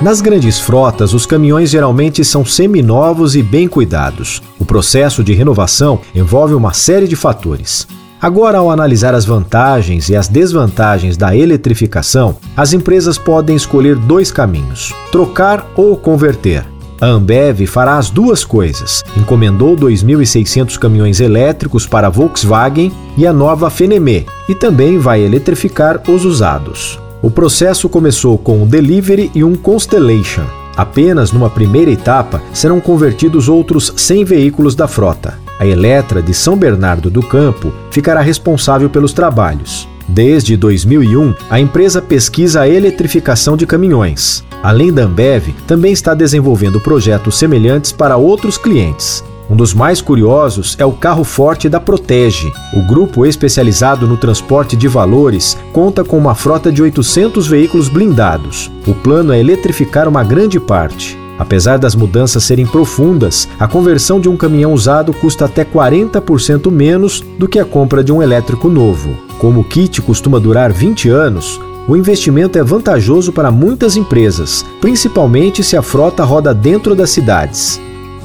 Nas grandes frotas, os caminhões geralmente são seminovos e bem cuidados. O processo de renovação envolve uma série de fatores. Agora, ao analisar as vantagens e as desvantagens da eletrificação, as empresas podem escolher dois caminhos: trocar ou converter. A Ambev fará as duas coisas. Encomendou 2.600 caminhões elétricos para a Volkswagen e a nova Fenemé, e também vai eletrificar os usados. O processo começou com um Delivery e um Constellation. Apenas numa primeira etapa serão convertidos outros 100 veículos da frota. A Eletra de São Bernardo do Campo ficará responsável pelos trabalhos. Desde 2001, a empresa pesquisa a eletrificação de caminhões. Além da Ambev, também está desenvolvendo projetos semelhantes para outros clientes. Um dos mais curiosos é o carro forte da Protege. O grupo especializado no transporte de valores conta com uma frota de 800 veículos blindados. O plano é eletrificar uma grande parte. Apesar das mudanças serem profundas, a conversão de um caminhão usado custa até 40% menos do que a compra de um elétrico novo. Como o kit costuma durar 20 anos, o investimento é vantajoso para muitas empresas, principalmente se a frota roda dentro das cidades.